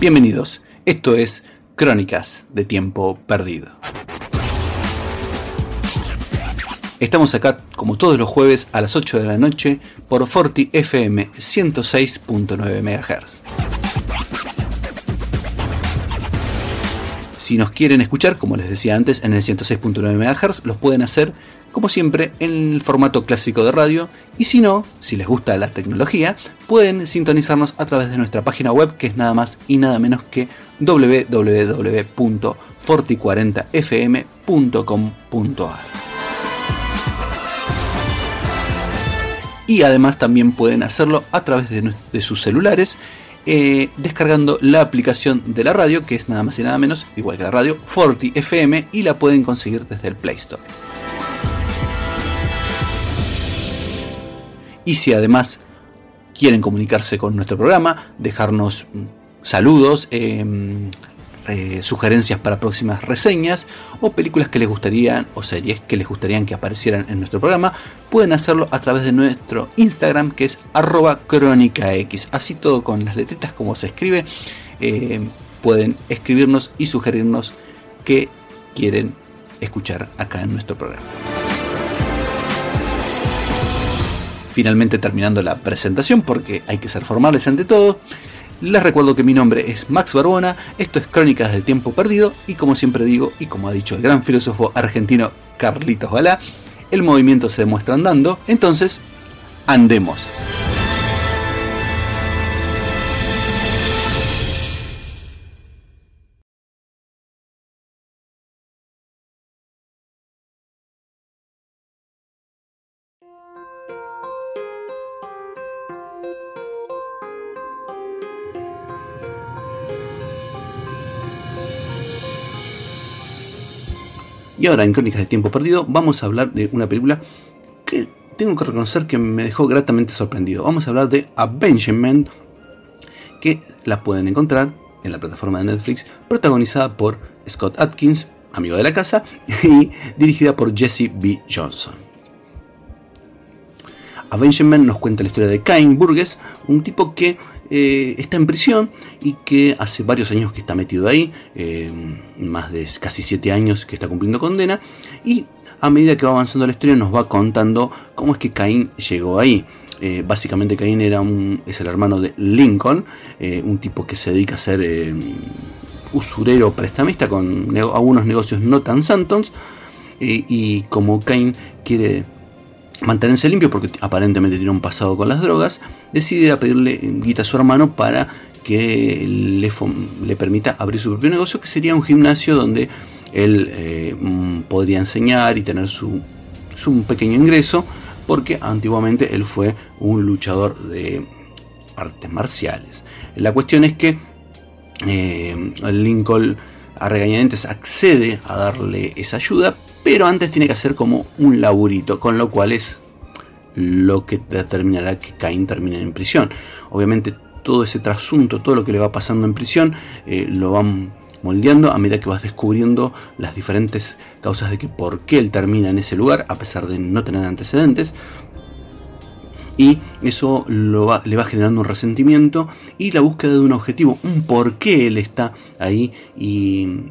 Bienvenidos, esto es Crónicas de Tiempo Perdido. Estamos acá como todos los jueves a las 8 de la noche por Forti FM 106.9 MHz. Si nos quieren escuchar, como les decía antes, en el 106.9 MHz, los pueden hacer como siempre, en el formato clásico de radio. Y si no, si les gusta la tecnología, pueden sintonizarnos a través de nuestra página web, que es nada más y nada menos que www.forti40fm.com.ar. Y además también pueden hacerlo a través de, sus celulares, eh, descargando la aplicación de la radio, que es nada más y nada menos, igual que la radio, Forti FM, y la pueden conseguir desde el Play Store. Y si además quieren comunicarse con nuestro programa, dejarnos mm, saludos, em, eh, sugerencias para próximas reseñas o películas que les gustarían o series que les gustarían que aparecieran en nuestro programa, pueden hacerlo a través de nuestro Instagram que es arroba crónicax. Así todo con las letritas como se escribe, em, pueden escribirnos y sugerirnos qué quieren escuchar acá en nuestro programa. Finalmente terminando la presentación porque hay que ser formales ante todo. Les recuerdo que mi nombre es Max Barbona, esto es Crónicas del Tiempo Perdido y como siempre digo y como ha dicho el gran filósofo argentino Carlitos Balá, el movimiento se demuestra andando, entonces andemos. Y ahora en Crónicas de Tiempo Perdido vamos a hablar de una película que tengo que reconocer que me dejó gratamente sorprendido. Vamos a hablar de Avengement, que la pueden encontrar en la plataforma de Netflix, protagonizada por Scott Atkins, amigo de la casa, y dirigida por Jesse B. Johnson. Avengement nos cuenta la historia de Cain Burgess, un tipo que eh, está en prisión y que hace varios años que está metido ahí, eh, más de casi 7 años que está cumpliendo condena, y a medida que va avanzando la historia nos va contando cómo es que Caín llegó ahí. Eh, básicamente Caín era es el hermano de Lincoln, un tipo que se dedica a ser usurero prestamista con algunos negocios no tan santos, y como Cain quiere mantenerse limpio porque aparentemente tiene un pasado con las drogas, decide a pedirle guita a su hermano para que le, le, permita abrir su propio negocio, que sería un gimnasio donde él eh, mm, podría enseñar y tener su, su pequeño ingreso, porque antiguamente él fue un luchador de artes marciales. La cuestión es que eh, Lincoln a regañadientes accede a darle esa ayuda, pero antes tiene que hacer como un laburito, con lo cual es lo que determinará que Cain termine en prisión. Obviamente todo ese trasunto, todo lo que le va pasando en prisión, eh, lo van moldeando a medida que vas descubriendo las diferentes causas de que por qué él termina en ese lugar, a pesar de no tener antecedentes. Y eso le va generando un resentimiento y la búsqueda de un objetivo, un por qué él está ahí y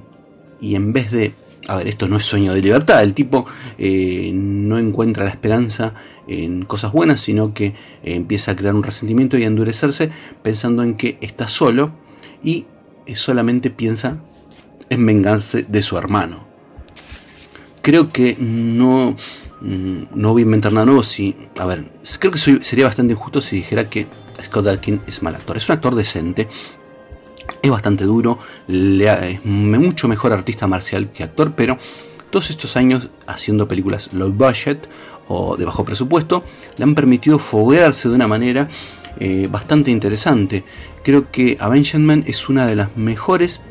en vez de a ver, esto no es sueño de libertad, el tipo eh, no encuentra la esperanza en cosas buenas, sino que eh, empieza a crear un resentimiento y a endurecerse pensando en que está solo y eh, solamente piensa en vengarse de su hermano. Creo que no, mm, no voy a inventar nada nuevo si... A ver, creo que sería bastante injusto si dijera que Scott Adkins es mal actor. Es un actor decente, es bastante duro, es mucho mejor artista marcial que actor, pero todos estos años haciendo películas low budget o de bajo presupuesto le han permitido foguearse de una manera eh, bastante interesante. Creo que Avengement es una de las mejores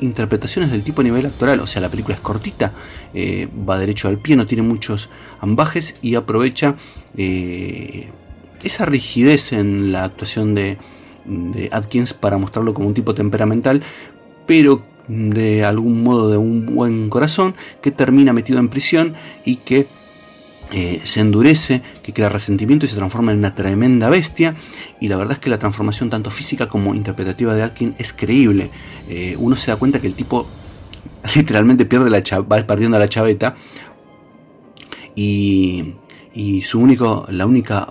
interpretaciones del tipo a nivel actoral, o sea, la película es cortita, eh, va derecho al pie, no tiene muchos ambajes y aprovecha eh, esa rigidez en la actuación de, de Atkins para mostrarlo como un tipo temperamental, pero de algún modo de un buen corazón, que termina metido en prisión y que eh, se endurece, que crea resentimiento y se transforma en una tremenda bestia. Y la verdad es que la transformación tanto física como interpretativa de Atkin es creíble. Eh, uno se da cuenta que el tipo literalmente pierde la va perdiendo la chaveta. Y, su único, la única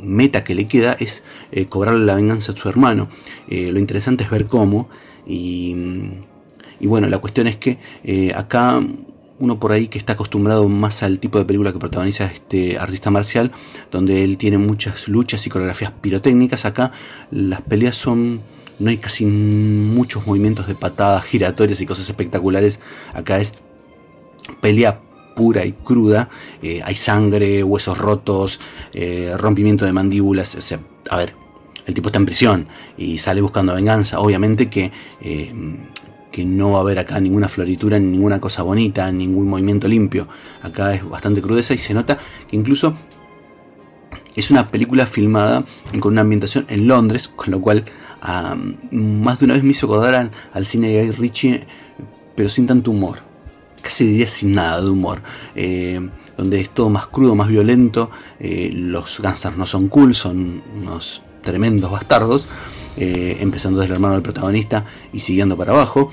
meta que le queda es eh, cobrarle la venganza a su hermano. lo interesante es ver cómo. Y, y bueno, la cuestión es que acá uno por ahí que está acostumbrado más al tipo de película que protagoniza este artista marcial, donde él tiene muchas luchas y coreografías pirotécnicas. Acá las peleas son. No hay casi muchos movimientos de patadas giratorias y cosas espectaculares. Acá es pelea pura y cruda. Eh, hay sangre, huesos rotos, eh, rompimiento de mandíbulas. O sea, a ver, el tipo está en prisión y sale buscando venganza. Obviamente que eh, que no va a haber acá ninguna floritura, ninguna cosa bonita, ningún movimiento limpio. Acá es bastante crudeza y se nota que incluso es una película filmada con una ambientación en Londres, con lo cual más de una vez me hizo acordar al, cine de Guy Ritchie, pero sin tanto humor. Casi diría sin nada de humor. Eh, donde es todo más crudo, más violento. Eh, los gangsters no son cool, son unos tremendos bastardos. Eh, empezando desde el hermano del protagonista y siguiendo para abajo.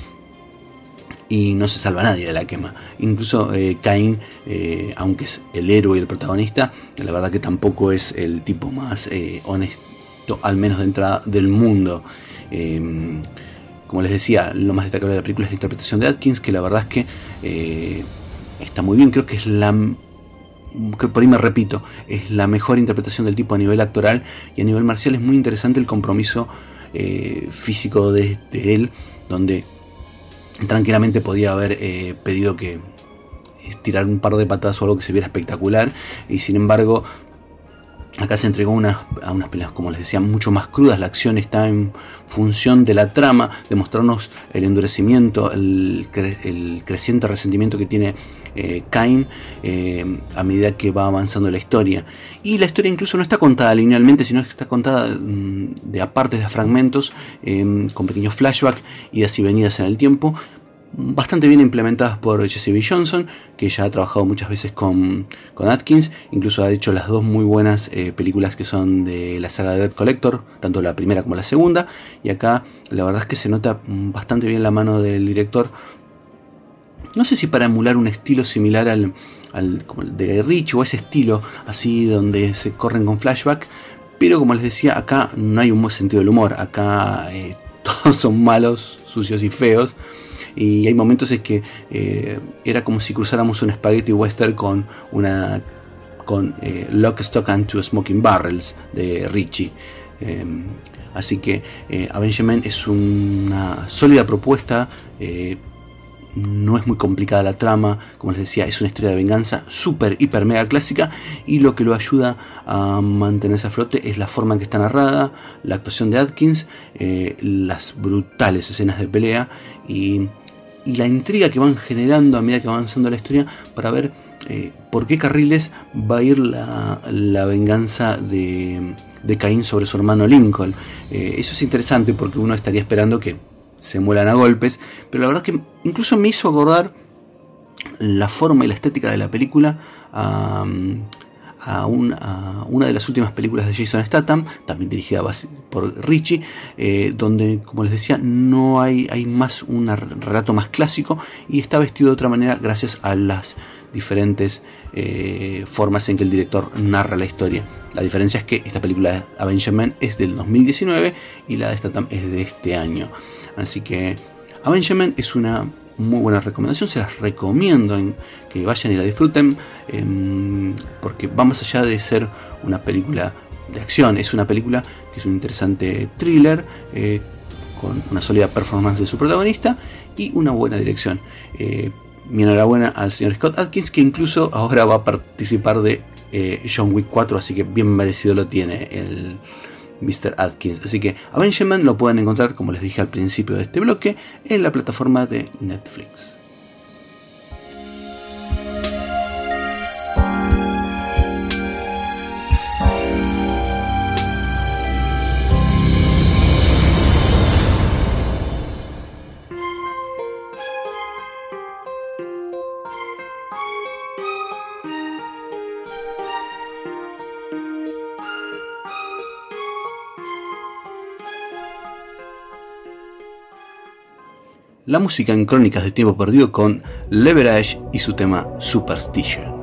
Y no se salva nadie de la quema. Incluso eh, Cain, aunque es el héroe y el protagonista, la verdad que tampoco es el tipo más honesto, al menos de entrada del mundo. Como les decía, lo más destacable de la película es la interpretación de Atkins, que la verdad es que está muy bien. Creo que es la que por ahí me repito, es la mejor interpretación del tipo a nivel actoral y a nivel marcial es muy interesante el compromiso eh, físico de, él, donde tranquilamente podía haber eh, pedido que tirar un par de patadas o algo que se viera espectacular, y sin embargo Acá se entregó a unas peleas, como les decía, mucho más crudas. La acción está en función de la trama, de mostrarnos el endurecimiento, el, creciente resentimiento que tiene eh, Cain eh, a medida que va avanzando la historia. Y la historia incluso no está contada linealmente, sino que está contada mm, de apartes, de fragmentos, eh, con pequeños flashbacks, y venidas en el tiempo, bastante bien implementadas por Jesse B. Johnson, que ya ha trabajado muchas veces con, Atkins, incluso ha hecho las dos muy buenas eh, películas que son de la saga de Dead Collector, tanto la primera como la segunda, y acá la verdad es que se nota bastante bien la mano del director, no sé si para emular un estilo similar al, al de Rich o ese estilo así donde se corren con flashback, pero como les decía, acá no hay un buen sentido del humor, acá eh, todos son malos, sucios y feos y hay momentos en que eh, era como si cruzáramos un spaghetti western con una con eh, Lock, Stock and Two Smoking Barrels de Richie. Em, así que eh, Avengement es una sólida propuesta. no es muy complicada la trama, como les decía, es una historia de venganza súper, hiper, mega clásica y lo que lo ayuda a mantenerse a flote es la forma en que está narrada, la actuación de Atkins, las brutales escenas de pelea y y la intriga que van generando a medida que va avanzando la historia para ver eh, por qué carriles va a ir la, venganza de, de, Caín sobre su hermano Lincoln. Eh, eso es interesante porque uno estaría esperando que se muelan a golpes, pero la verdad que incluso me hizo acordar la forma y la estética de la película a, una de las últimas películas de Jason Statham, también dirigida por Richie, eh, donde, como les decía, no hay, hay más un relato más clásico y está vestido de otra manera gracias a las diferentes eh, formas en que el director narra la historia. La diferencia es que esta película de Avengement es del 2019 y la de Statham es de este año. Así que Avengement es una muy buena recomendación, se las recomiendo en que vayan y la disfruten, em, porque va más allá de ser una película de acción, es una película que es un interesante thriller, eh, con una sólida performance de su protagonista y una buena dirección. Eh, mi enhorabuena al señor Scott Atkins, que incluso ahora va a participar de eh, John Wick 4, así que bien merecido lo tiene el Mr. Atkins. Así que Avengement lo pueden encontrar, como les dije al principio de este bloque, en la plataforma de Netflix. La música en Crónicas de Tiempo Perdido con Leverage y su tema Superstition.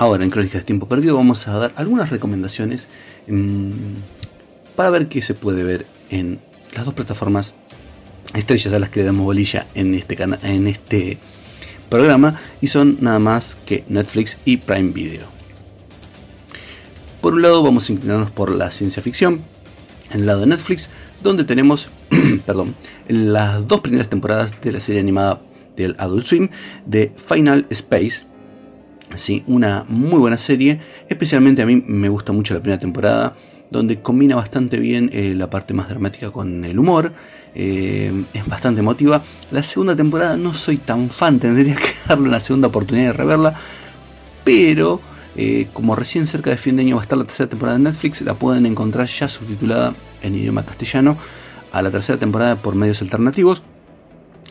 Ahora en Crónicas de Tiempo Perdido vamos a dar algunas recomendaciones mm, para ver qué se puede ver en las dos plataformas estrellas a las que le damos bolilla en este, en este programa y son nada más que Netflix y Prime Video. Por un lado vamos a inclinarnos por la ciencia ficción, en el lado de Netflix, donde tenemos, perdón, las dos primeras temporadas de la serie animada del Adult Swim de Final Space. Sí, una muy buena serie, especialmente a mí me gusta mucho la primera temporada, donde combina bastante bien eh, la parte más dramática con el humor, eh, es bastante emotiva. La segunda temporada no soy tan fan, tendría que darle una segunda oportunidad de reverla, pero eh, como recién cerca de fin de año va a estar la tercera temporada de Netflix, la pueden encontrar ya subtitulada en idioma castellano a la tercera temporada por medios alternativos.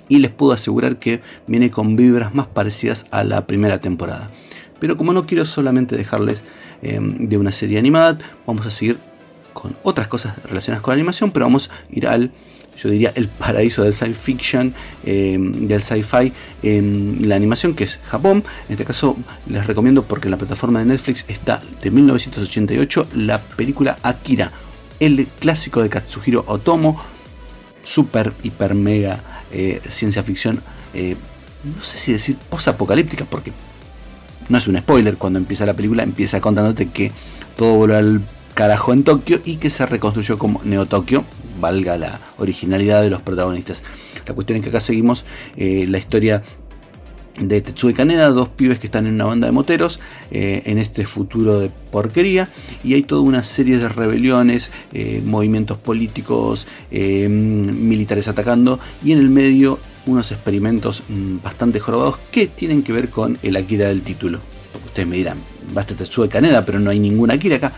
Y les puedo asegurar que viene con vibras más parecidas a la primera temporada. Pero como no quiero solamente dejarles em, de una serie animada, vamos a seguir con otras cosas relacionadas con la animación, pero vamos a ir al yo diría, el paraíso del science fiction, em, del sci-fi en la animación, que es Japón. En este caso les recomiendo porque en la plataforma de Netflix está de 1988 la película Akira, el clásico de Katsuhiro Otomo, super, hiper, mega eh, ciencia ficción, eh, no sé si decir post-apocalíptica, porque no es un spoiler, cuando empieza la película empieza contándote que todo vuelve al carajo en Tokio y que se reconstruyó como Neo Tokio, valga la originalidad de los protagonistas. La cuestión es que acá seguimos eh, la historia de Tetsuya Kaneda, dos pibes que están en una banda de moteros eh, en este futuro de porquería y hay toda una serie de rebeliones, eh, movimientos políticos, militares atacando y en el medio unos experimentos mm, bastante jorobados que tienen que ver con el Akira del título. Ustedes me dirán, basta Tetsuya Kaneda, pero no hay ninguna Akira acá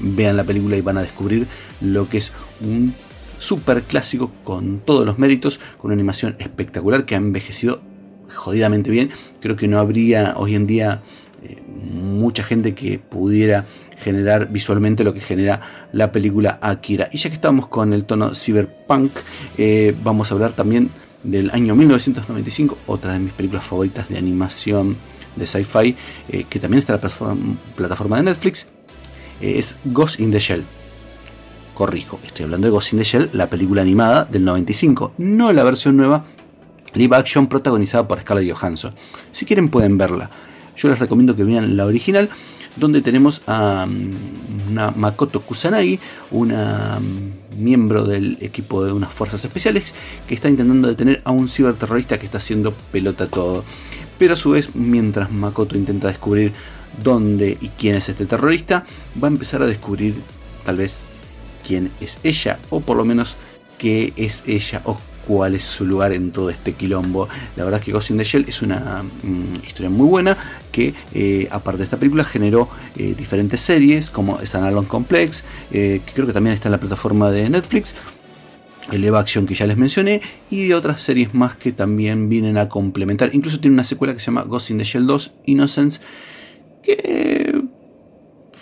vean la película y van a descubrir lo que es un super clásico con todos los méritos, con una animación espectacular que ha envejecido jodidamente bien. Creo que no habría hoy en día eh, mucha gente que pudiera generar visualmente lo que genera la película Akira. Y ya que estamos con el tono cyberpunk, eh, vamos a hablar también del año 1995, otra de mis películas favoritas de animación de sci-fi, eh, que también está en la plataforma de Netflix, es Ghost in the Shell. Corrijo, estoy hablando de Ghost in the Shell, la película animada del 95, no la versión nueva live action protagonizada por Scarlett Johansson. Si quieren pueden verla. Yo les recomiendo que vean la original, donde tenemos a mm, Makoto Kusanagi, una mm, miembro del equipo de unas fuerzas especiales, que está intentando detener a un ciberterrorista que está haciendo pelota todo. Pero a su vez, mientras Makoto intenta descubrir dónde y quién es este terrorista, va a empezar a descubrir tal vez quién es ella, o por lo menos qué es ella, o cuál es su lugar en todo este quilombo. La verdad es que Ghost in the Shell es una mm, historia muy buena que, eh, aparte de esta película, generó eh, diferentes series como Alone Complex, eh, que creo que también está en la plataforma de Netflix. El Eva Action que ya les mencioné y de otras series más que también vienen a complementar. Incluso tiene una secuela que se llama Ghost in the Shell 2 Innocence que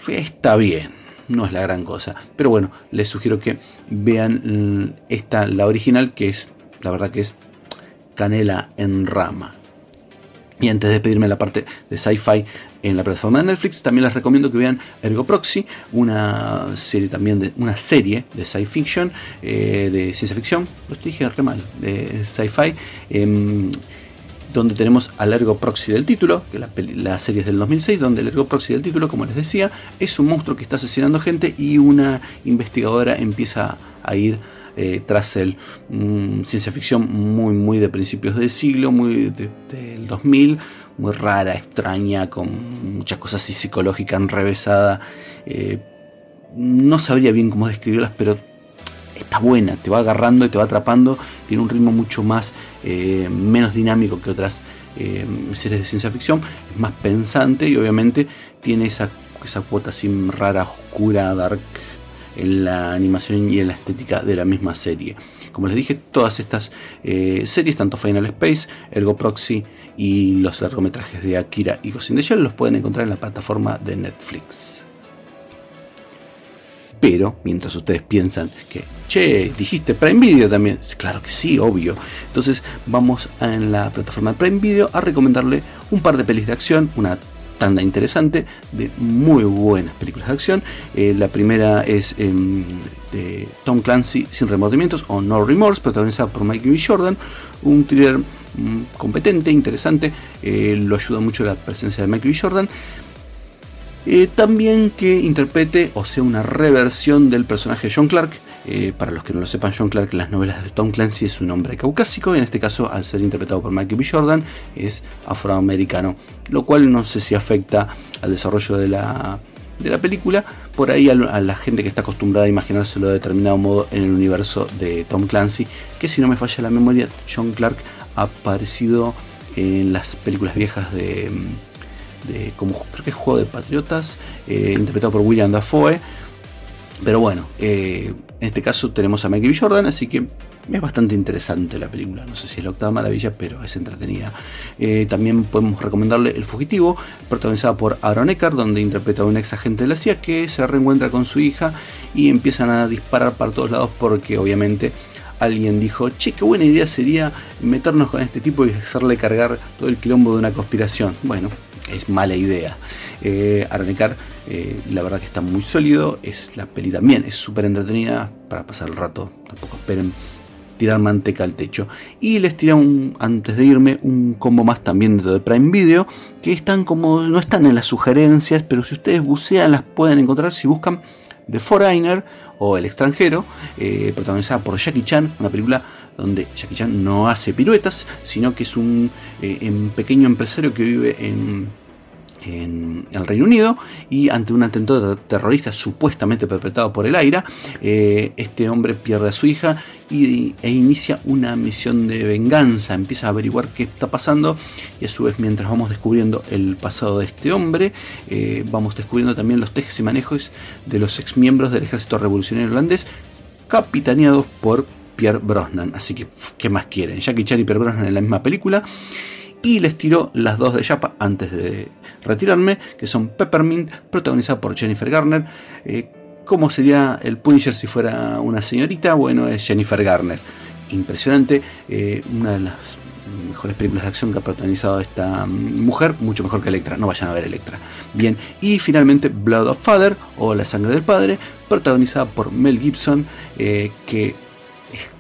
está bien, no es la gran cosa. Pero bueno, les sugiero que vean esta, la original, que es, la verdad que es canela en rama. Y antes de pedirme la parte de sci-fi en la plataforma de Netflix, también les recomiendo que vean Ergo Proxy, una serie también de una serie de sci fiction, eh, de ciencia ficción, lo dije re mal, de sci-fi. Em, donde tenemos al Ergo Proxy del título, que la, serie es del 2006, donde el Ergo Proxy del título, como les decía, es un monstruo que está asesinando gente y una investigadora empieza a ir eh, tras él. Mm, ciencia ficción muy, muy de principios del siglo, muy del 2000, muy rara, extraña, con muchas cosas psicológicas enrevesada. Eh, no sabría bien cómo describirlas, pero está buena, te va agarrando y te va atrapando, tiene un ritmo mucho más, eh, menos dinámico que otras eh, series de ciencia ficción, es más pensante y obviamente tiene esa, esa cuota así rara, oscura, dark en la animación y en la estética de la misma serie. Como les dije, todas estas eh, series, tanto Final Space, Ergo Proxy y los largometrajes de Akira y Ghost in Shell, los pueden encontrar en la plataforma de Netflix. Pero mientras ustedes piensan que, che, dijiste Prime Video también, claro que sí, obvio. Entonces vamos en la plataforma de Prime Video a recomendarle un par de pelis de acción, una tanda interesante de muy buenas películas de acción. Eh, la primera es em, de Tom Clancy Sin Remordimientos o No Remorse, protagonizada por Mike B. Jordan, un thriller mm, competente, interesante, eh, lo ayuda mucho la presencia de Mike B. Jordan Eh, también que interprete o sea una reversión del personaje John Clark. Eh, para los que no lo sepan, John Clark en las novelas de Tom Clancy es un hombre caucásico y en este caso, al ser interpretado por Michael B. Jordan, es afroamericano, lo cual no sé si afecta al desarrollo de la, de la película. Por ahí a, la gente que está acostumbrada a imaginárselo de determinado modo en el universo de Tom Clancy, que si no me falla la memoria, John Clark ha aparecido en las películas viejas de, de como creo que es Juego de Patriotas, eh, interpretado por William Dafoe. Pero bueno, eh, en este caso tenemos a Michael B. Jordan, así que es bastante interesante la película. No sé si es la octava maravilla, pero es entretenida. Eh, también podemos recomendarle El Fugitivo, protagonizada por Aaron Eckhart, donde interpreta a un ex agente de la CIA que se reencuentra con su hija y empiezan a disparar para todos lados porque obviamente alguien dijo, che, qué buena idea sería meternos con este tipo y hacerle cargar todo el quilombo de una conspiración. Bueno, es mala idea. Eh, eh, la verdad que está muy sólido, es la peli también, es súper entretenida para pasar el rato, tampoco esperen tirar manteca al techo. Y les tiré un, antes de irme un combo más también dentro de Prime Video, que están como, no están en las sugerencias, pero si ustedes bucean las pueden encontrar si buscan The Foreigner o El extranjero, eh, protagonizada por Jackie Chan, una película donde Jackie Chan no hace piruetas, sino que es un eh, pequeño empresario que vive en el Reino Unido y ante un atentado terrorista supuestamente perpetrado por el AIRA, eh, este hombre pierde a su hija y, e inicia una misión de venganza, empieza a averiguar qué está pasando y a su vez mientras vamos descubriendo el pasado de este hombre, eh, vamos descubriendo también los tejes y manejos de los ex miembros del ejército revolucionario irlandés capitaneados por Pierre Brosnan. Así que, ¿qué más quieren? Jackie Chan y Pierre Brosnan en la misma película y les tiró las dos de Yapa antes de retirarme, que son Peppermint, protagonizada por Jennifer Garner. Eh, ¿Cómo sería el Punisher si fuera una señorita? Bueno, es Jennifer Garner. Impresionante, eh, una de las mejores películas de acción que ha protagonizado esta mm, mujer, mucho mejor que Electra, no vayan a ver Electra. Bien, y finalmente Blood of Father o La sangre del padre, protagonizada por Mel Gibson, eh, que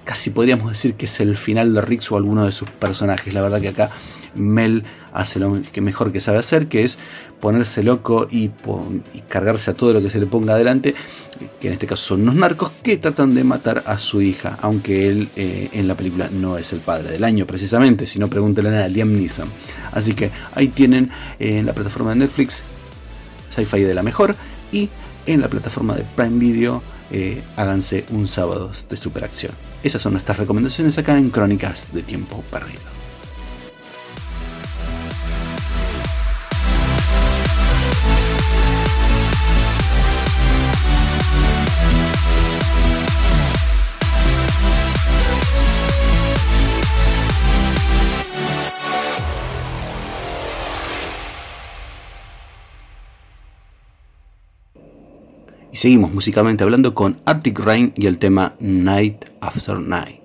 casi podríamos decir que es el final de Riggs o alguno de sus personajes. La verdad que acá Mel hace lo que mejor que sabe hacer, que es ponerse loco y, cargarse a todo lo que se le ponga adelante, que en este caso son unos narcos que tratan de matar a su hija, aunque él eh, en la película no es el padre del año precisamente, si no pregúntenle a Liam Neeson. Así que ahí tienen eh, en la plataforma de Netflix Sci-Fi de la mejor y en la plataforma de Prime Video eh, háganse un sábado de superacción. Esas son nuestras recomendaciones acá en Crónicas de Tiempo Perdido. Y seguimos musicalmente hablando con Arctic Rain y el tema Night After Night.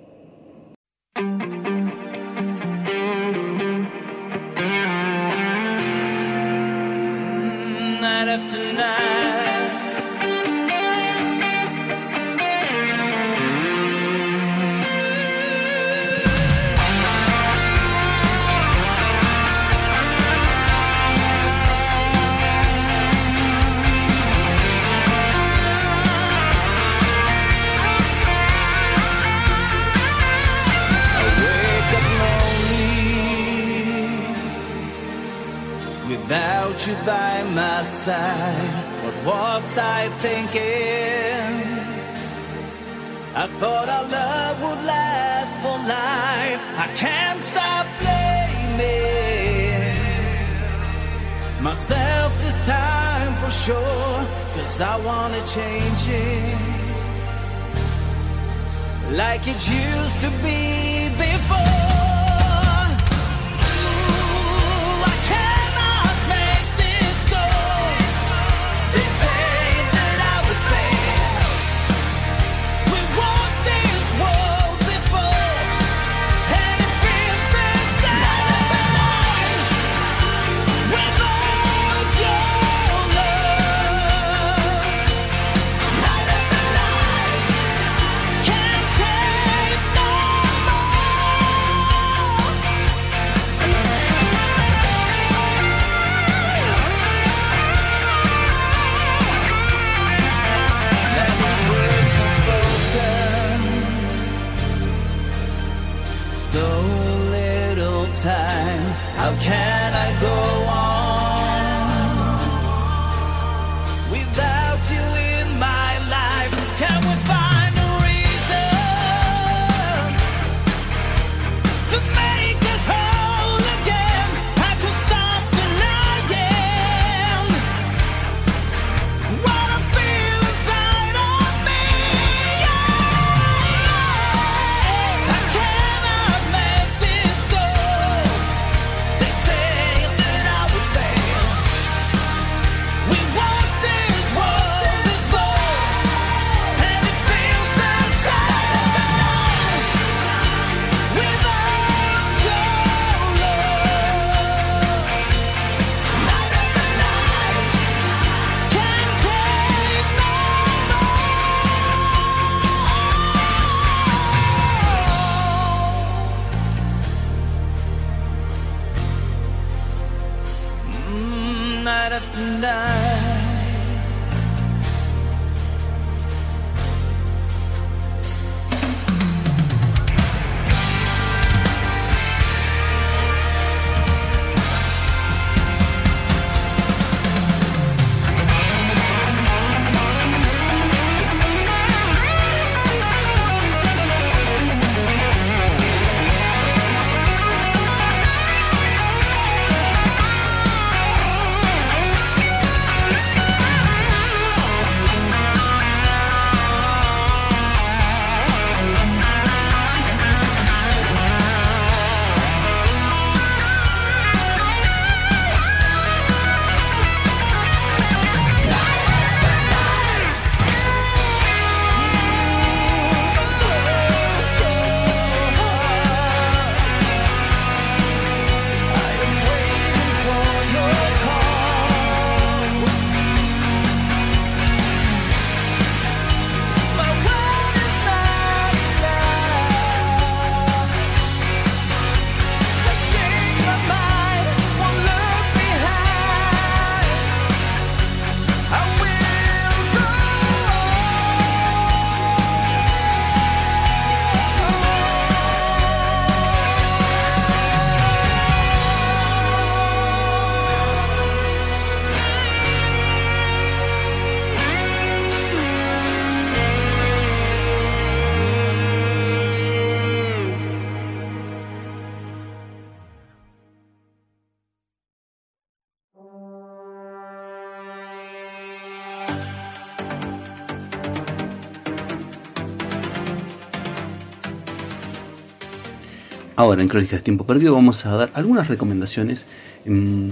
Ahora en Crónicas de Tiempo Perdido vamos a dar algunas recomendaciones mm,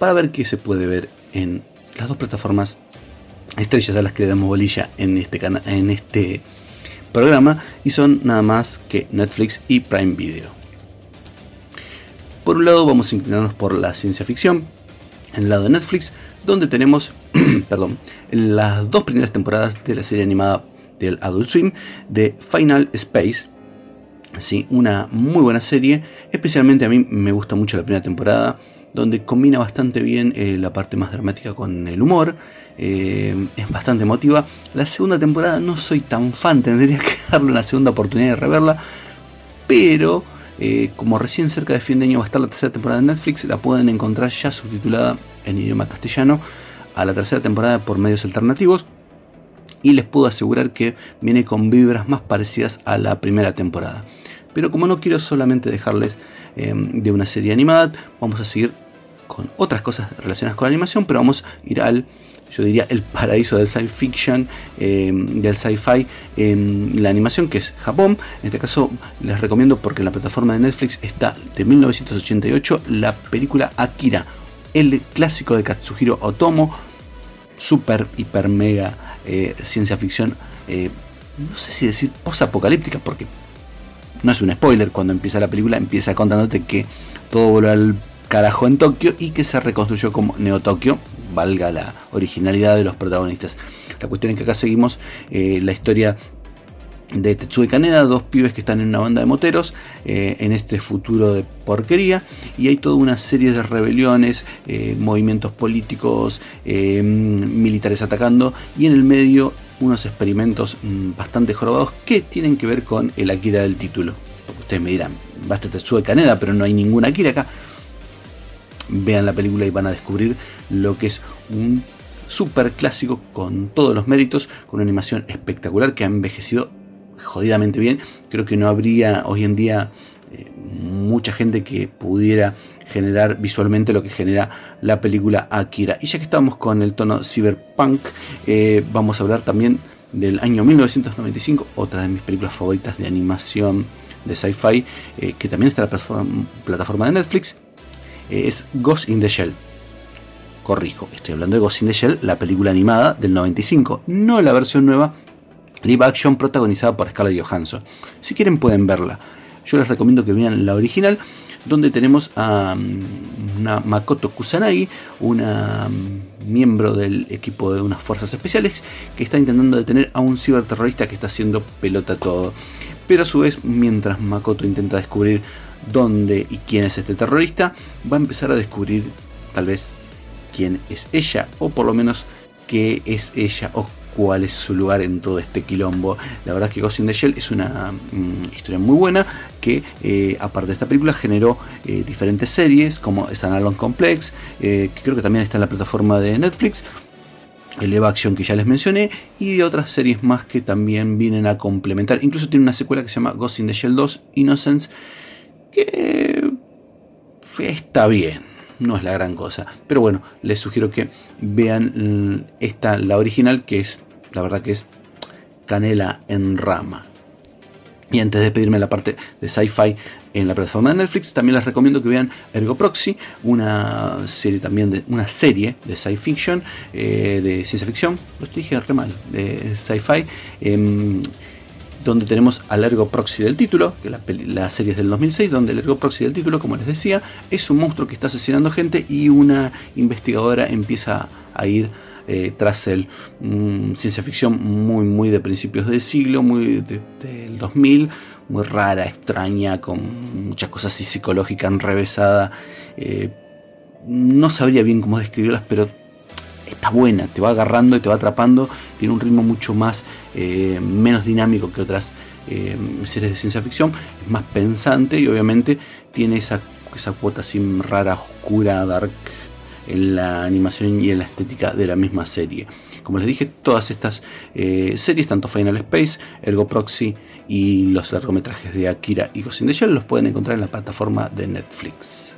para ver qué se puede ver en las dos plataformas estrellas a las que le damos bolilla en este, en este programa y son nada más que Netflix y Prime Video. Por un lado vamos a inclinarnos por la ciencia ficción, en el lado de Netflix, donde tenemos, perdón, las dos primeras temporadas de la serie animada del Adult Swim de Final Space, Sí, una muy buena serie. Especialmente a mí me gusta mucho la primera temporada, donde combina bastante bien eh, la parte más dramática con el humor. Eh, es bastante emotiva. La segunda temporada no soy tan fan, tendría que darle una segunda oportunidad de reverla. Pero eh, como recién cerca de fin de año va a estar la tercera temporada de Netflix, la pueden encontrar ya subtitulada en idioma castellano a la tercera temporada por medios alternativos. Y les puedo asegurar que viene con vibras más parecidas a la primera temporada. Pero como no quiero solamente dejarles em, de una serie animada, vamos a seguir con otras cosas relacionadas con la animación, pero vamos a ir al, yo diría, el paraíso del science fiction, em, del sci-fi, en la animación, que es Japón. En este caso les recomiendo porque en la plataforma de Netflix está de 1988 la película Akira, el clásico de Katsuhiro Otomo, super, hiper, mega eh, ciencia ficción, eh, no sé si decir post-apocalíptica, porque no es un spoiler, cuando empieza la película empieza contándote que todo volvió al carajo en Tokio y que se reconstruyó como Neo Tokio, valga la originalidad de los protagonistas. La cuestión es que acá seguimos eh, la historia de Tetsuya Kaneda, dos pibes que están en una banda de moteros eh, en este futuro de porquería y hay toda una serie de rebeliones, eh, movimientos políticos, militares atacando y en el medio unos experimentos mm, bastante jorobados que tienen que ver con el Akira del título. Porque ustedes me dirán, basta Tetsuo Kaneda, pero no hay ningún Akira acá. Vean la película y van a descubrir lo que es un super clásico con todos los méritos, con una animación espectacular que ha envejecido jodidamente bien. Creo que no habría hoy en día eh, mucha gente que pudiera generar visualmente lo que genera la película Akira. Y ya que estamos con el tono cyberpunk, eh, vamos a hablar también del año 1995, otra de mis películas favoritas de animación de sci-fi, eh, que también está en la plataforma, de Netflix, eh, es Ghost in the Shell. Corrijo, estoy hablando de Ghost in the Shell, la película animada del 95, no la versión nueva, live action protagonizada por Scarlett Johansson. Si quieren pueden verla. Yo les recomiendo que vean la original donde tenemos a mm, una Makoto Kusanagi, una mm, miembro del equipo de unas fuerzas especiales que está intentando detener a un ciberterrorista que está haciendo pelota todo. Pero a su vez, mientras Makoto intenta descubrir dónde y quién es este terrorista, va a empezar a descubrir tal vez quién es ella, o por lo menos qué es ella o cuál es su lugar en todo este quilombo. La verdad es que Ghost in the Shell es una mm, historia muy buena que, eh, aparte de esta película, generó eh, diferentes series como Alone Complex, eh, que creo que también está en la plataforma de Netflix. El Eva Action que ya les mencioné y otras series más que también vienen a complementar. Incluso tiene una secuela que se llama Ghost in the Shell 2 Innocence que está bien no es la gran cosa. Pero bueno, les sugiero que vean mm, esta, la original, que es, la verdad que es canela en rama. Y antes de pedirme la parte de sci-fi en la plataforma de Netflix, también les recomiendo que vean Ergo Proxy, una serie también de una serie de sci fiction, eh, de ciencia ficción, lo dije re mal, de sci-fi. Em, donde tenemos al Ergo Proxy del título, que la, serie es del 2006, donde el Ergo Proxy del título, como les decía, es un monstruo que está asesinando gente y una investigadora empieza a ir eh, tras él. Mm, ciencia ficción muy, muy de principios del siglo, muy del 2000, muy rara, extraña, con muchas cosas así psicológicas enrevesada. Eh, no sabría bien cómo describirlas, pero está buena, te va agarrando y te va atrapando, tiene un ritmo mucho más, eh, menos dinámico que otras eh, series de ciencia ficción, es más pensante y obviamente tiene esa, esa cuota así rara, oscura, dark en la animación y en la estética de la misma serie. Como les dije, todas estas eh, series, tanto Final Space, Ergo Proxy y los largometrajes de Akira y Ghost in the Shell, los pueden encontrar en la plataforma de Netflix.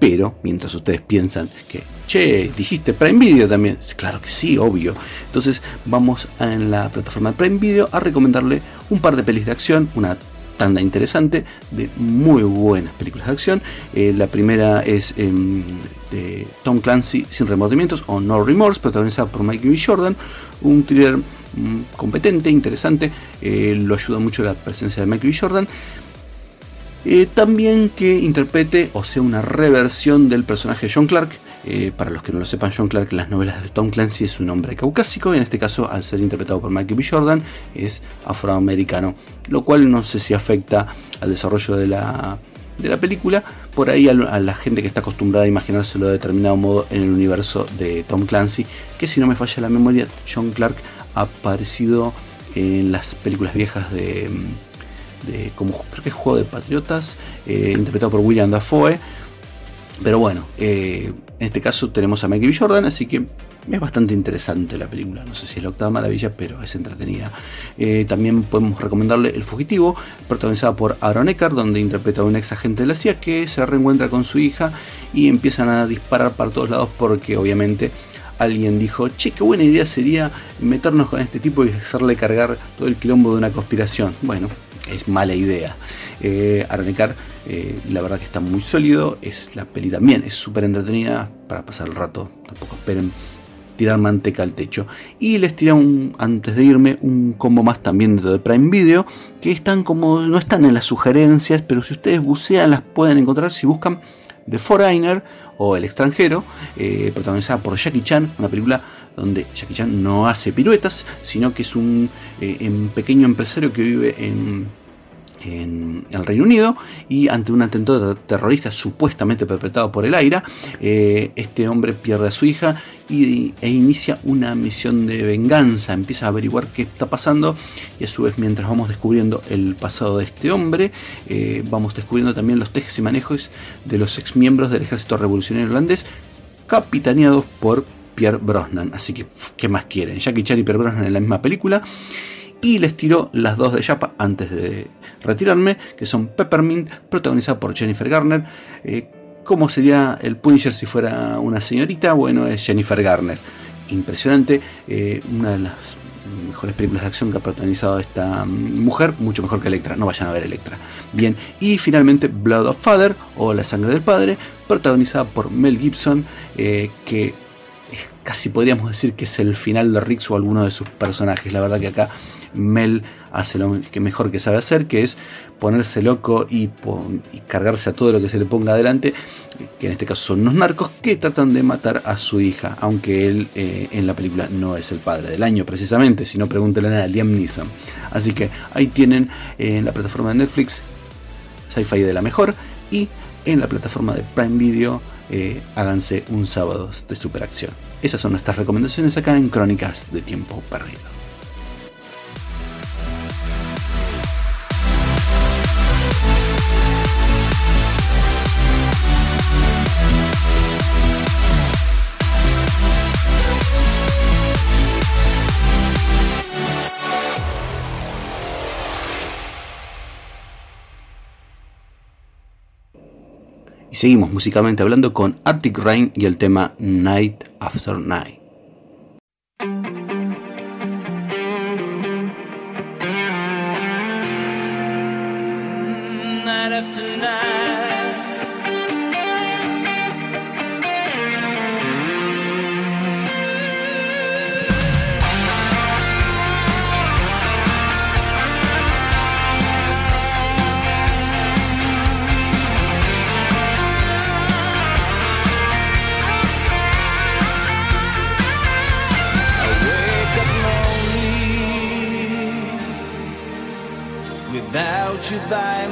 Pero mientras ustedes piensan que, che, dijiste Prime Video también, claro que sí, obvio. Entonces vamos en la plataforma de Prime Video a recomendarle un par de pelis de acción, una tanda interesante de muy buenas películas de acción. Eh, la primera es em, de Tom Clancy Sin Remordimientos o No Remorse, protagonizada por Michael B. Jordan, un thriller mm, competente, interesante, eh, lo ayuda mucho la presencia de Michael B. Jordan. Eh, también que interprete o sea una reversión del personaje de John Clark. Eh, para los que no lo sepan, John Clark en las novelas de Tom Clancy es un hombre caucásico y en este caso, al ser interpretado por Michael B. Jordan, es afroamericano, lo cual no sé si afecta al desarrollo de la, de la película. Por ahí a, la gente que está acostumbrada a imaginárselo de determinado modo en el universo de Tom Clancy, que si no me falla la memoria, John Clark ha aparecido en las películas viejas de como creo que es Juego de Patriotas, eh, interpretado por William Dafoe. Pero bueno, eh, en este caso tenemos a Michael. Jordan, así que es bastante interesante la película. No sé si es la octava maravilla, pero es entretenida. Eh, también podemos recomendarle El Fugitivo, protagonizada por Aaron Eckhart, donde interpreta a un ex agente de la CIA que se reencuentra con su hija y empiezan a disparar para todos lados porque obviamente alguien dijo, che, qué buena idea sería meternos con este tipo y hacerle cargar todo el quilombo de una conspiración. Bueno, es mala idea. Eh, eh, la verdad que está muy sólido, es la peli también, es súper entretenida para pasar el rato, tampoco esperen tirar manteca al techo. Y les tiré un, antes de irme un combo más también dentro de Prime Video, que están como, no están en las sugerencias, pero si ustedes bucean las pueden encontrar si buscan The Foreigner o El extranjero, eh, protagonizada por Jackie Chan, una película donde Jackie Chan no hace piruetas, sino que es un eh, pequeño empresario que vive en en el Reino Unido y ante un atentado terrorista supuestamente perpetrado por el AIRA, eh, este hombre pierde a su hija y, e inicia una misión de venganza, empieza a averiguar qué está pasando y a su vez mientras vamos descubriendo el pasado de este hombre, eh, vamos descubriendo también los tejes y manejos de los ex miembros del ejército revolucionario irlandés capitaneados por Pierre Brosnan. Así que, ¿qué más quieren? Jackie Chan y Pierre Brosnan en la misma película y les tiró las dos de Yapa antes de retirarme, que son Peppermint, protagonizada por Jennifer Garner. Eh, ¿Cómo sería el Punisher si fuera una señorita? Bueno, es Jennifer Garner. Impresionante, eh, una de las mejores películas de acción que ha protagonizado esta mm, mujer, mucho mejor que Electra, no vayan a ver Electra. Bien, y finalmente Blood of Father o La sangre del padre, protagonizada por Mel Gibson, eh, que casi podríamos decir que es el final de Riggs o alguno de sus personajes. La verdad que acá Mel hace lo que mejor que sabe hacer, que es ponerse loco y, cargarse a todo lo que se le ponga adelante, que en este caso son unos narcos que tratan de matar a su hija, aunque él eh, en la película no es el padre del año precisamente, si no pregúntenle a Liam Neeson. Así que ahí tienen en la plataforma de Netflix Sci-Fi de la mejor y en la plataforma de Prime Video eh, háganse un sábado de superacción. Esas son nuestras recomendaciones acá en Crónicas de Tiempo Perdido. seguimos musicalmente hablando con Arctic Rain y el tema Night After Night. Night after night.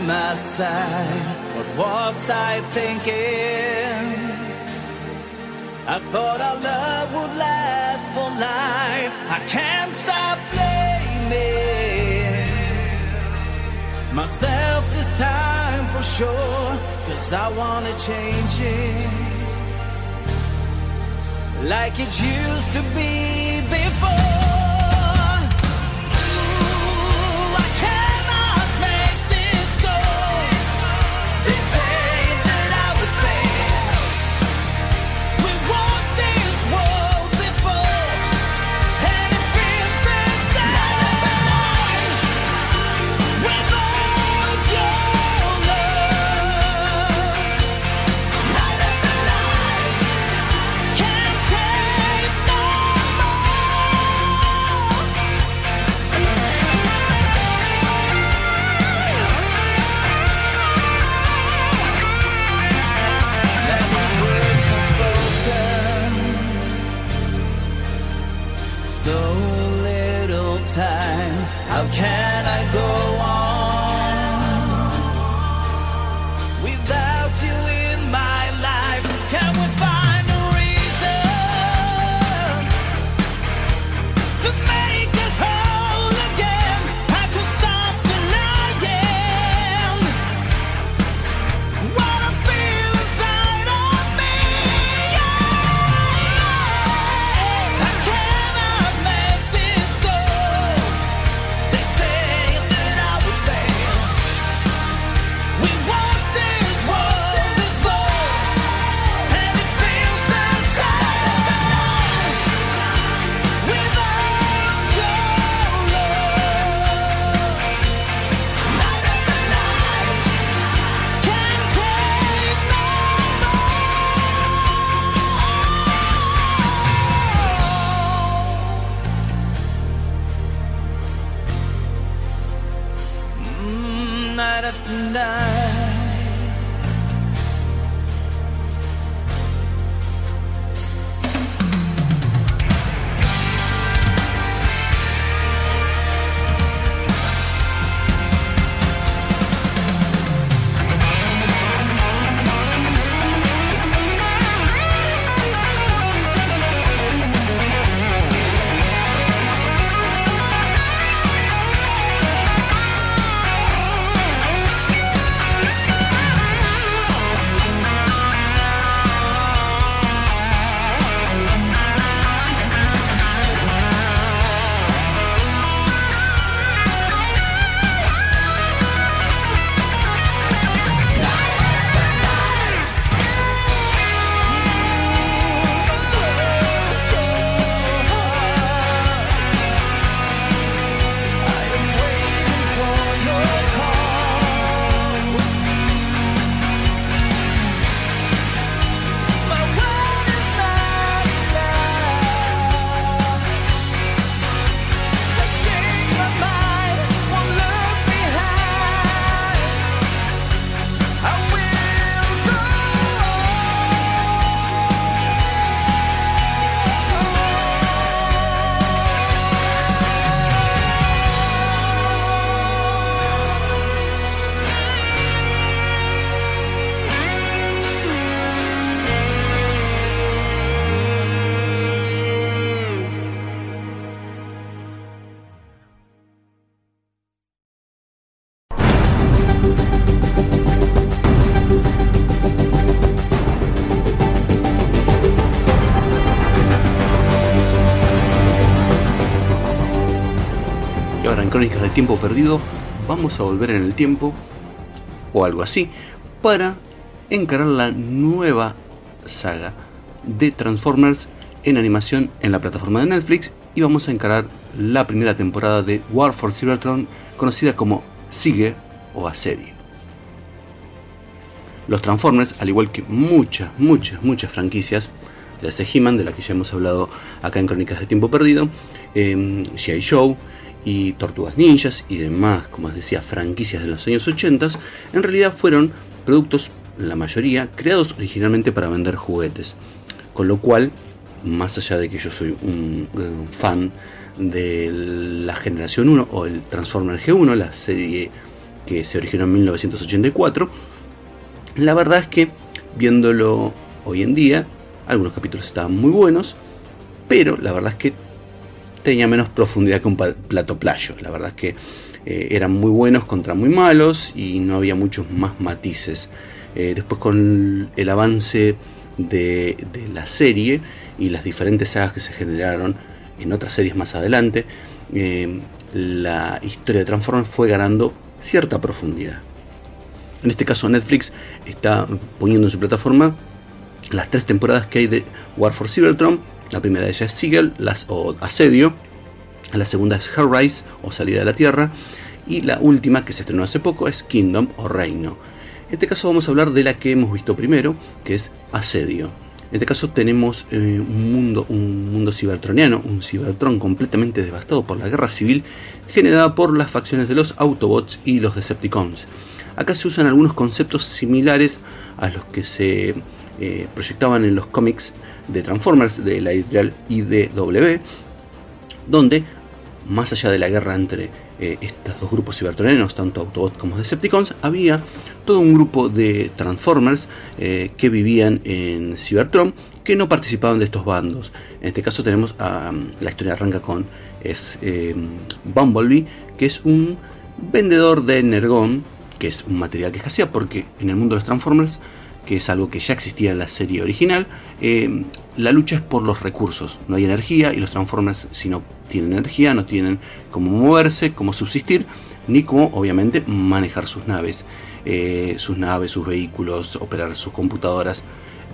my side. What was I thinking? I thought our love would last for life. I can't stop blaming myself this time for sure. Cause I wanna change it like it used to be. Crónicas de Tiempo Perdido, vamos a volver en el tiempo, o algo así, para encarar la nueva saga de Transformers en animación en la plataforma de Netflix y vamos a encarar la primera temporada de War for Cybertron, conocida como Sigue o Asedio. Los Transformers, al igual que muchas, muchas, muchas franquicias, de He-Man, de la que ya hemos hablado acá en Crónicas de Tiempo Perdido, eh. Show, y Tortugas Ninjas y demás, como decía, franquicias de los años 80, en realidad fueron productos, la mayoría, creados originalmente para vender juguetes. Con lo cual, más allá de que yo soy un, fan de la generación 1 o el Transformer G1, la serie que se originó en 1984, la verdad es que viéndolo hoy en día, algunos capítulos estaban muy buenos, pero la verdad es que tenía menos profundidad que un plato playo. La verdad es que eh, eran muy buenos contra muy malos y no había muchos más matices. Eh, después con el avance de, la serie y las diferentes sagas que se generaron en otras series más adelante, eh, la historia de Transformers fue ganando cierta profundidad. En este caso Netflix está poniendo en su plataforma las tres temporadas que hay de War for Cybertron la primera de ellas es Seagull las, o Asedio. La segunda es Hellrise o Salida de la Tierra. Y la última que se estrenó hace poco es Kingdom o Reino. En este caso vamos a hablar de la que hemos visto primero, que es Asedio. En este caso tenemos eh, un, mundo, un mundo cibertroniano, un cibertron completamente devastado por la guerra civil generada por las facciones de los Autobots y los Decepticons. Acá se usan algunos conceptos similares a los que se eh, proyectaban en los cómics de Transformers de la editorial IDW, donde más allá de la guerra entre eh, estos dos grupos cibertronianos, tanto Autobot como Decepticons, había todo un grupo de Transformers eh, que vivían en Cybertron que no participaban de estos bandos. En este caso tenemos a, la historia arranca con es Bumblebee, que es un vendedor de Energon, que es un material que escasea porque en el mundo de los Transformers que es algo que ya existía en la serie original, eh, la lucha es por los recursos. No hay energía y los Transformers, si no tienen energía, no tienen cómo moverse, cómo subsistir, ni cómo, obviamente, manejar sus naves. Eh, sus naves, sus vehículos, operar sus computadoras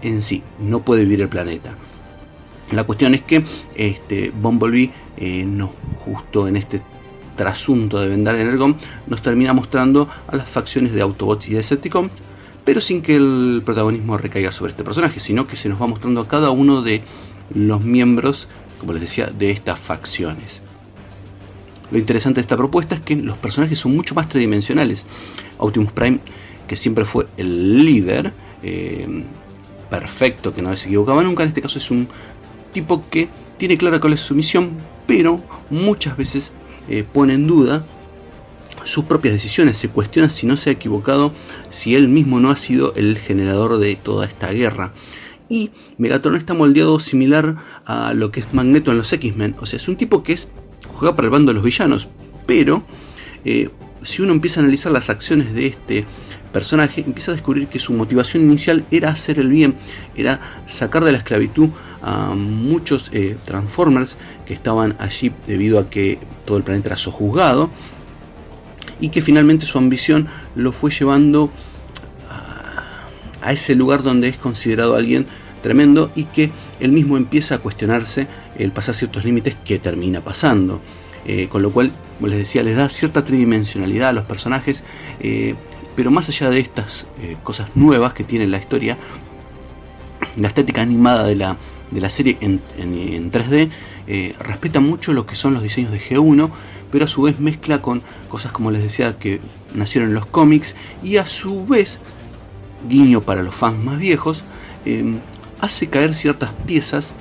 en sí. No puede vivir el planeta. La cuestión es que este, Bumblebee, eh, justo en este trasunto de vender Energon, nos termina mostrando a las facciones de Autobots y Decepticons pero sin que el protagonismo recaiga sobre este personaje, sino que se nos va mostrando a cada uno de los miembros, como les decía, de estas facciones. Lo interesante de esta propuesta es que los personajes son mucho más tridimensionales. Optimus Prime, que siempre fue el líder, eh, perfecto, que no se equivocaba nunca, en este caso es un tipo que tiene clara cuál es su misión, pero muchas veces eh, pone en duda sus propias decisiones, se cuestiona si no se ha equivocado, si él mismo no ha sido el generador de toda esta guerra. Y Megatron está moldeado similar a lo que es Magneto en los X-Men, o sea, es un tipo que es, juega para el bando de los villanos, pero eh, si uno empieza a analizar las acciones de este personaje, empieza a descubrir que su motivación inicial era hacer el bien, era sacar de la esclavitud a muchos eh, Transformers que estaban allí debido a que todo el planeta era sojuzgado y que finalmente su ambición lo fue llevando a, ese lugar donde es considerado alguien tremendo y que él mismo empieza a cuestionarse el pasar ciertos límites que termina pasando. Eh, con lo cual, como les decía, les da cierta tridimensionalidad a los personajes, eh, pero más allá de estas eh, cosas nuevas que tiene la historia, la estética animada de la, de la serie en, en 3D respeta mucho lo que son los diseños de G1 pero a su vez mezcla con cosas como les decía que nacieron en los cómics y a su vez, guiño para los fans más viejos, em, hace caer ciertas piezas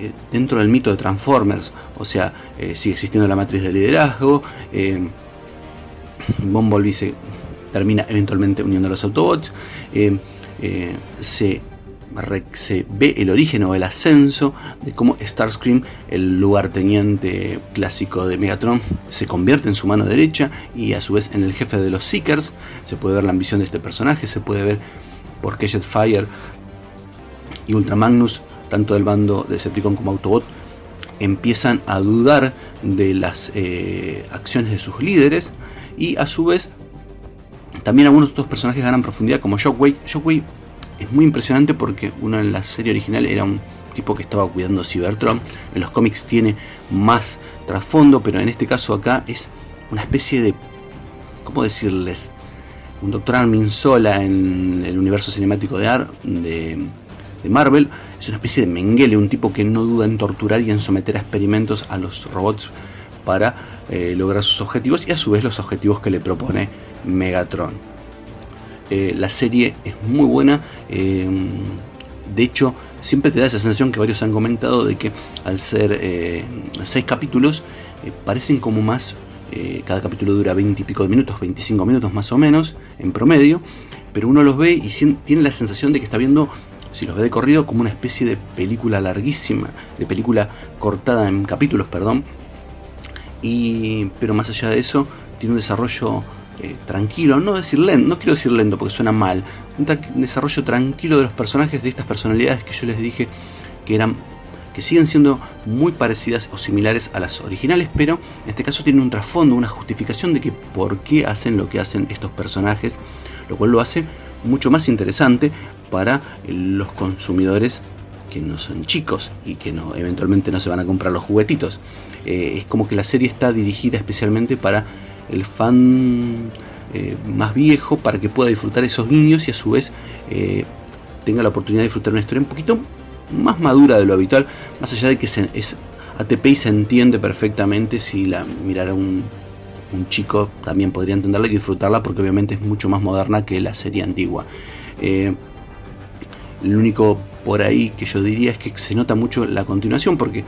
eh, dentro del mito de Transformers, o sea, eh, sigue existiendo la matriz de liderazgo, em, Bumblebee se termina eventualmente uniendo a los Autobots, em, eh, se se ve el origen o el ascenso de cómo Starscream, el lugarteniente clásico de Megatron, se convierte en su mano derecha y a su vez en el jefe de los Seekers. Se puede ver la ambición de este personaje, se puede ver por qué Jetfire y Ultramagnus, tanto del bando de Decepticon como Autobot, empiezan a dudar de las eh, acciones de sus líderes y a su vez también algunos estos personajes ganan profundidad como Shockwave. Shockwave es muy impresionante porque uno en la serie original era un tipo que estaba cuidando Cybertron. En los cómics tiene más trasfondo, pero en este caso acá es una especie de. ¿Cómo decirles? Un Doctor Armin Sola en el universo cinemático de, Ar, de, Marvel. Es una especie de Mengele, un tipo que no duda en torturar y en someter a experimentos a los robots para eh, lograr sus objetivos y a su vez los objetivos que le propone Megatron. Eh, la serie es muy buena. Eh, de hecho, siempre te da esa sensación que varios han comentado de que al ser eh, seis capítulos, parecen como más. cada capítulo dura 20 y pico de minutos, 25 minutos más o menos, en promedio. Pero uno los ve y tiene la sensación de que está viendo, si los ve de corrido, como una especie de película larguísima, de película cortada en capítulos, perdón. Y, pero más allá de eso, tiene un desarrollo eh, tranquilo, no decir lento, no quiero decir lento porque suena mal, un, desarrollo tranquilo de los personajes, de estas personalidades que yo les dije que eran que siguen siendo muy parecidas o similares a las originales, pero en este caso tienen un trasfondo, una justificación de que por qué hacen lo que hacen estos personajes, lo cual lo hace mucho más interesante para los consumidores que no son chicos y que no, eventualmente no se van a comprar los juguetitos. Eh, es como que la serie está dirigida especialmente para el fan eh, más viejo para que pueda disfrutar esos guiños y a su vez eh, tenga la oportunidad de disfrutar una historia un poquito más madura de lo habitual, más allá de que es ATP y se entiende perfectamente si la mirara un, un chico también podría entenderla y disfrutarla porque obviamente es mucho más moderna que la serie antigua. Eh, lo único por ahí que yo diría es que se nota mucho la continuación porque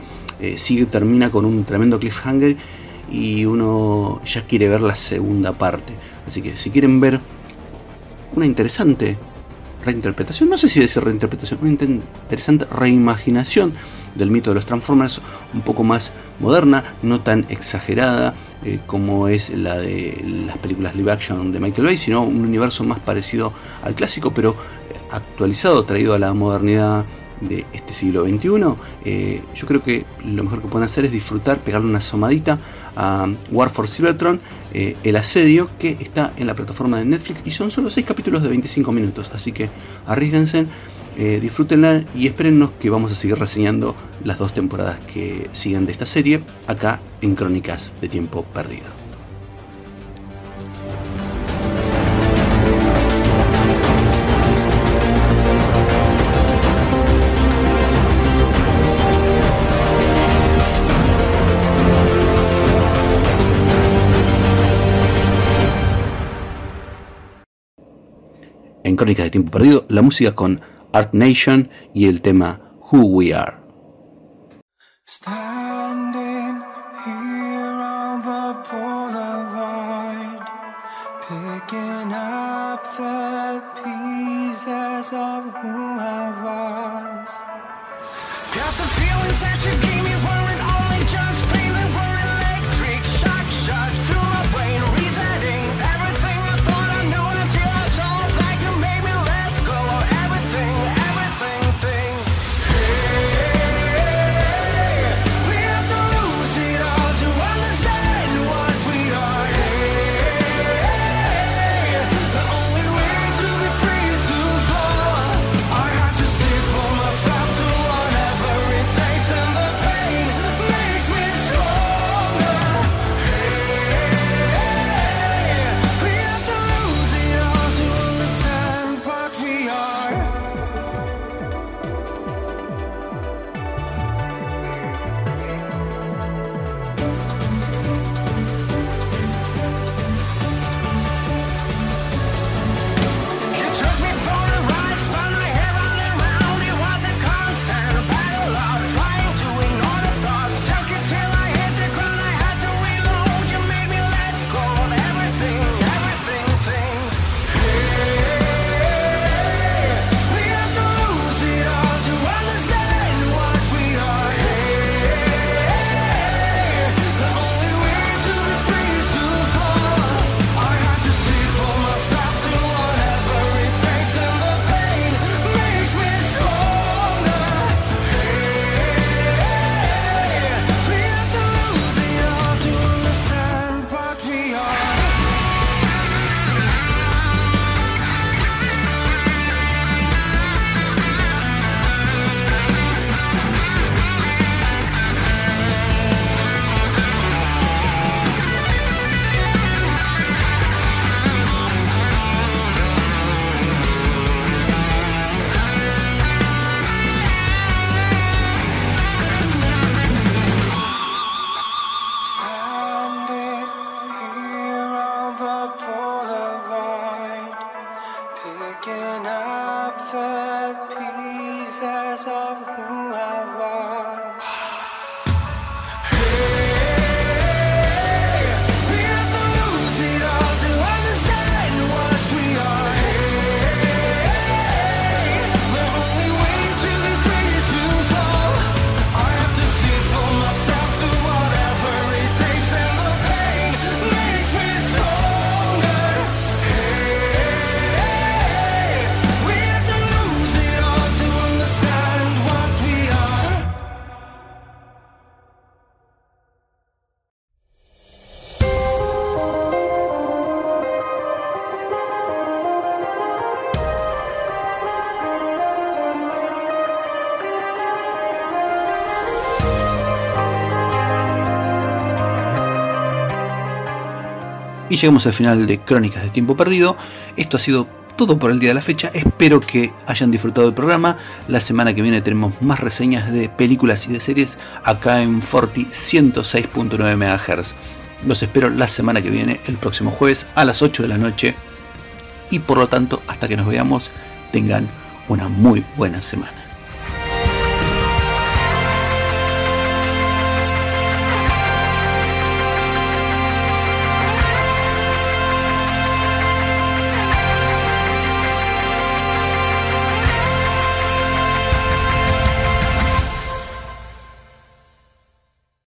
sigue termina con un tremendo cliffhanger y uno ya quiere ver la segunda parte. Así que si quieren ver una interesante reinterpretación, no sé si decir reinterpretación, una interesante reimaginación del mito de los Transformers, un poco más moderna, no tan exagerada eh, como es la de las películas live action de Michael Bay, sino un universo más parecido al clásico, pero actualizado, traído a la modernidad de este siglo XXI, eh, yo creo que lo mejor que pueden hacer es disfrutar, pegarle una somadita a War for Cybertron, eh, El Asedio, que está en la plataforma de Netflix y son solo 6 capítulos de 25 minutos, así que arriesguense, eh, disfrútenla y espérennos que vamos a seguir reseñando las dos temporadas que siguen de esta serie acá en Crónicas de Tiempo Perdido. En Crónicas de Tiempo Perdido, la música con Art Nation y el tema Who We Are. Y llegamos al final de Crónicas de Tiempo Perdido. Esto ha sido todo por el día de la fecha. Espero que hayan disfrutado del programa. La semana que viene tenemos más reseñas de películas y de series acá en Forti 106.9 MHz. Los espero la semana que viene, el próximo jueves a las 8 de la noche. Y por lo tanto, hasta que nos veamos, tengan una muy buena semana.